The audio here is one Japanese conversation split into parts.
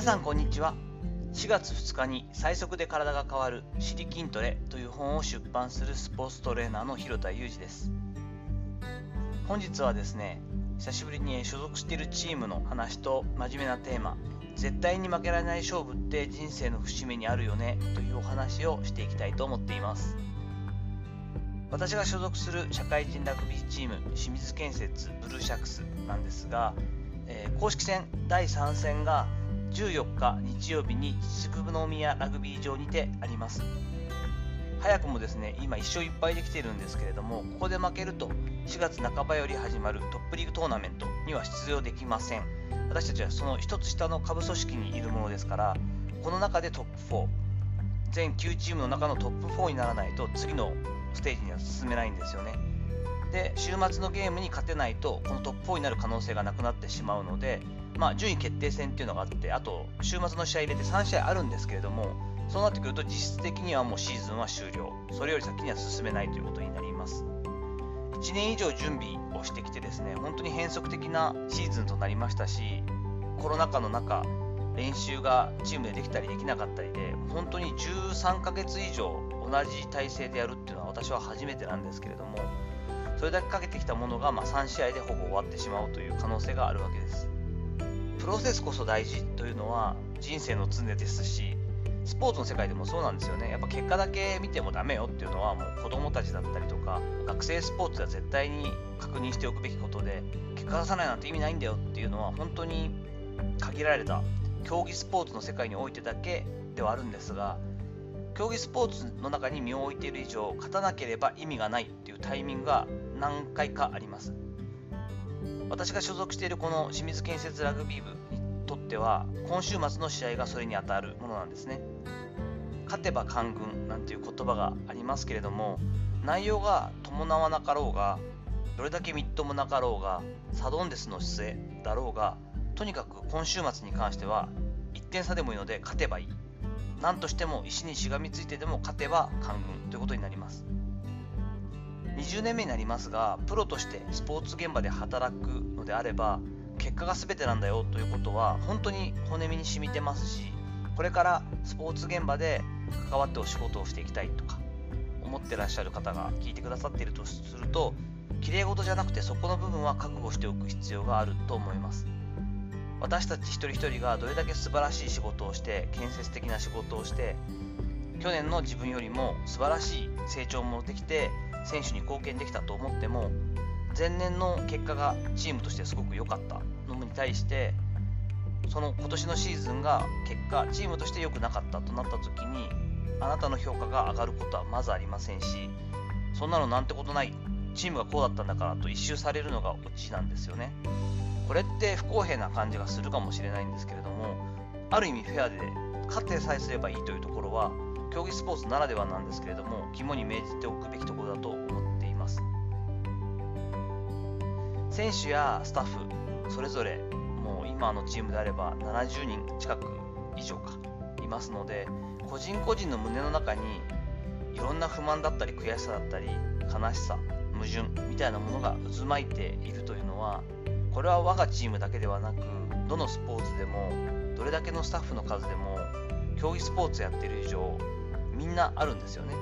皆さんこんにちは。4月2日に最速で体が変わる「シリ筋トレ」という本を出版するスポーツトレーナーの広田裕二です。本日はですね久しぶりに所属しているチームの話と真面目なテーマ絶対に負けられない勝負って人生の節目にあるよねというお話をしていきたいと思っています。私が所属する社会人ラグビーチーム清水建設ブルーシャックスなんですが、えー、公式戦第3戦が14日日曜日に秩父宮ラグビー場にてあります。早くもですね今1勝1敗できているんですけれどもここで負けると4月半ばより始まるトップリーグトーナメントには出場できません。私たちはその1つ下の下部組織にいるものですからこの中でトップ4全9チームの中のトップ4にならないと次のステージには進めないんですよね。で週末のゲームに勝てないとこのトップ4になる可能性がなくなってしまうのでまあ、順位決定戦っていうのがあってあと週末の試合入れて3試合あるんですけれどもそうなってくると実質的にはもうシーズンは終了。それより先には進めないということになります。1年以上準備をしてきてですね本当に変則的なシーズンとなりましたしコロナ禍の中練習がチームでできたりできなかったりで本当に13ヶ月以上同じ体制でやるっていうのは私は初めてなんですけれどもそれだけかけてきたものがま3試合でほぼ終わってしまうという可能性があるわけです。プロセスこそ大事というのは人生の常ですしスポーツの世界でもそうなんですよね。やっぱ結果だけ見てもダメよっていうのはもう子供たちだったりとか学生スポーツでは絶対に確認しておくべきことで結果出さないなんて意味ないんだよっていうのは本当に限られた競技スポーツの世界においてだけではあるんですが競技スポーツの中に身を置いている以上勝たなければ意味がないっていうタイミングが何回かあります。私が所属しているこの清水建設ラグビー部にとっては今週末の試合がそれにあたるものなんですね。勝てば官軍なんていう言葉がありますけれども内容が伴わなかろうがどれだけみっともなかろうがサドンデスの姿勢だろうがとにかく今週末に関しては1点差でもいいので勝てばいい。何としても石にしがみついてでも勝てば官軍ということになります。20年目になりますがプロとしてスポーツ現場で働くのであれば結果が全てなんだよということは本当に骨身に染みてますしこれからスポーツ現場で関わってお仕事をしていきたいとか思ってらっしゃる方が聞いてくださっているとすると綺麗事じゃなくてそこの部分は覚悟しておく必要があると思います。私たち一人一人がどれだけ素晴らしい仕事をして建設的な仕事をして去年の自分よりも素晴らしい成長もできて選手に貢献できたと思っても前年の結果がチームとしてすごく良かった。のに対してその今年のシーズンが結果チームとして良くなかったとなった時にあなたの評価が上がることはまずありませんしそんなのなんてことない。チームがこうだったんだからと一周されるのがオチなんですよね。これって不公平な感じがするかもしれないんですけれどもある意味フェアで勝ってさえすればいいというところは競技スポーツならではなんですけれども肝に銘じておくべきところだと思っています。選手やスタッフそれぞれもう今のチームであれば70人近く以上かいますので個人個人の胸の中にいろんな不満だったり悔しさだったり悲しさ矛盾みたいなものが渦巻いているというのはこれは我がチームだけではなくどのスポーツでもどれだけのスタッフの数でも競技スポーツやってる以上みんなあるんですよね。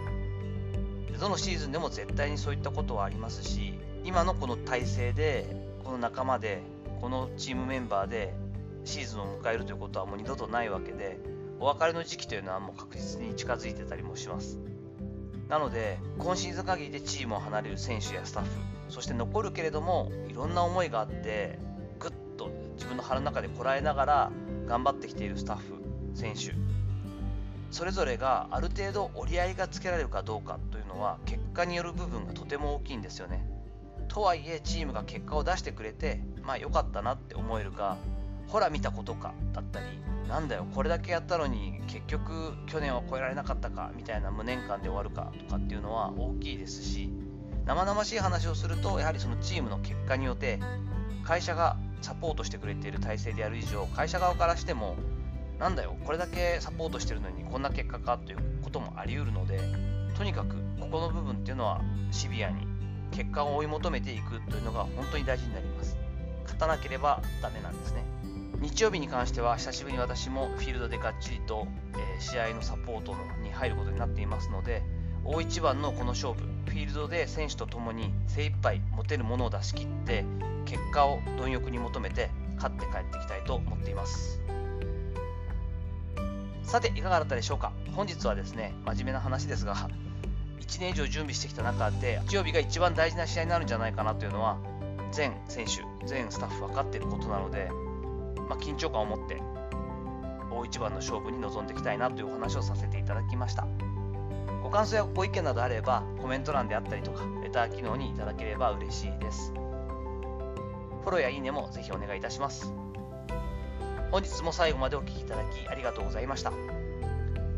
どのシーズンでも絶対にそういったことはありますし今のこの体制でこの仲間でこのチームメンバーでシーズンを迎えるということはもう二度とないわけでお別れの時期というのはもう確実に近づいてたりもします。なので今シーズン限りでチームを離れる選手やスタッフそして残るけれどもいろんな思いがあってぐっと自分の腹の中でこらえながら頑張ってきているスタッフ選手それぞれがある程度折り合いがつけられるかどうかというのは結果による部分がとても大きいんですよね。とはいえチームが結果を出してくれてまあ良かったなって思えるかほら見たことかだったりなんだよこれだけやったのに結局去年は超えられなかったかみたいな無念感で終わるかとかっていうのは大きいですし生々しい話をするとやはりそのチームの結果によって会社がサポートしてくれている体制である以上会社側からしてもなんだよこれだけサポートしてるのにこんな結果かということもあり得るのでとにかくここの部分っていうのはシビアに結果を追い求めていくというのが本当に大事になります。勝たなければダメなんですね。日曜日に関しては久しぶりに私もフィールドでがっちりと、え、試合のサポートに入ることになっていますので大一番のこの勝負フィールドで選手とともに精一杯持てるものを出し切って結果を貪欲に求めて勝って帰っていきたいと思っています。さていかがだったでしょうか？本日はですね真面目な話ですが 1年以上準備してきた中で日曜日が一番大事な試合になるんじゃないかなというのは全選手全スタッフ分かっていることなので、まあ、緊張感を持って大一番の勝負に臨んでいきたいなというお話をさせていただきました。ご感想やご意見などあればコメント欄であったりとかレター機能にいただければ嬉しいです。フォローやいいねもぜひお願いいたします。本日も最後までお聴きいただきありがとうございました。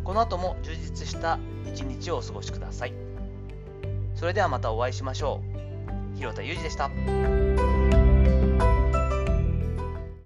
この後も充実した一日をお過ごしください。それではまたお会いしましょう。広田裕二でした。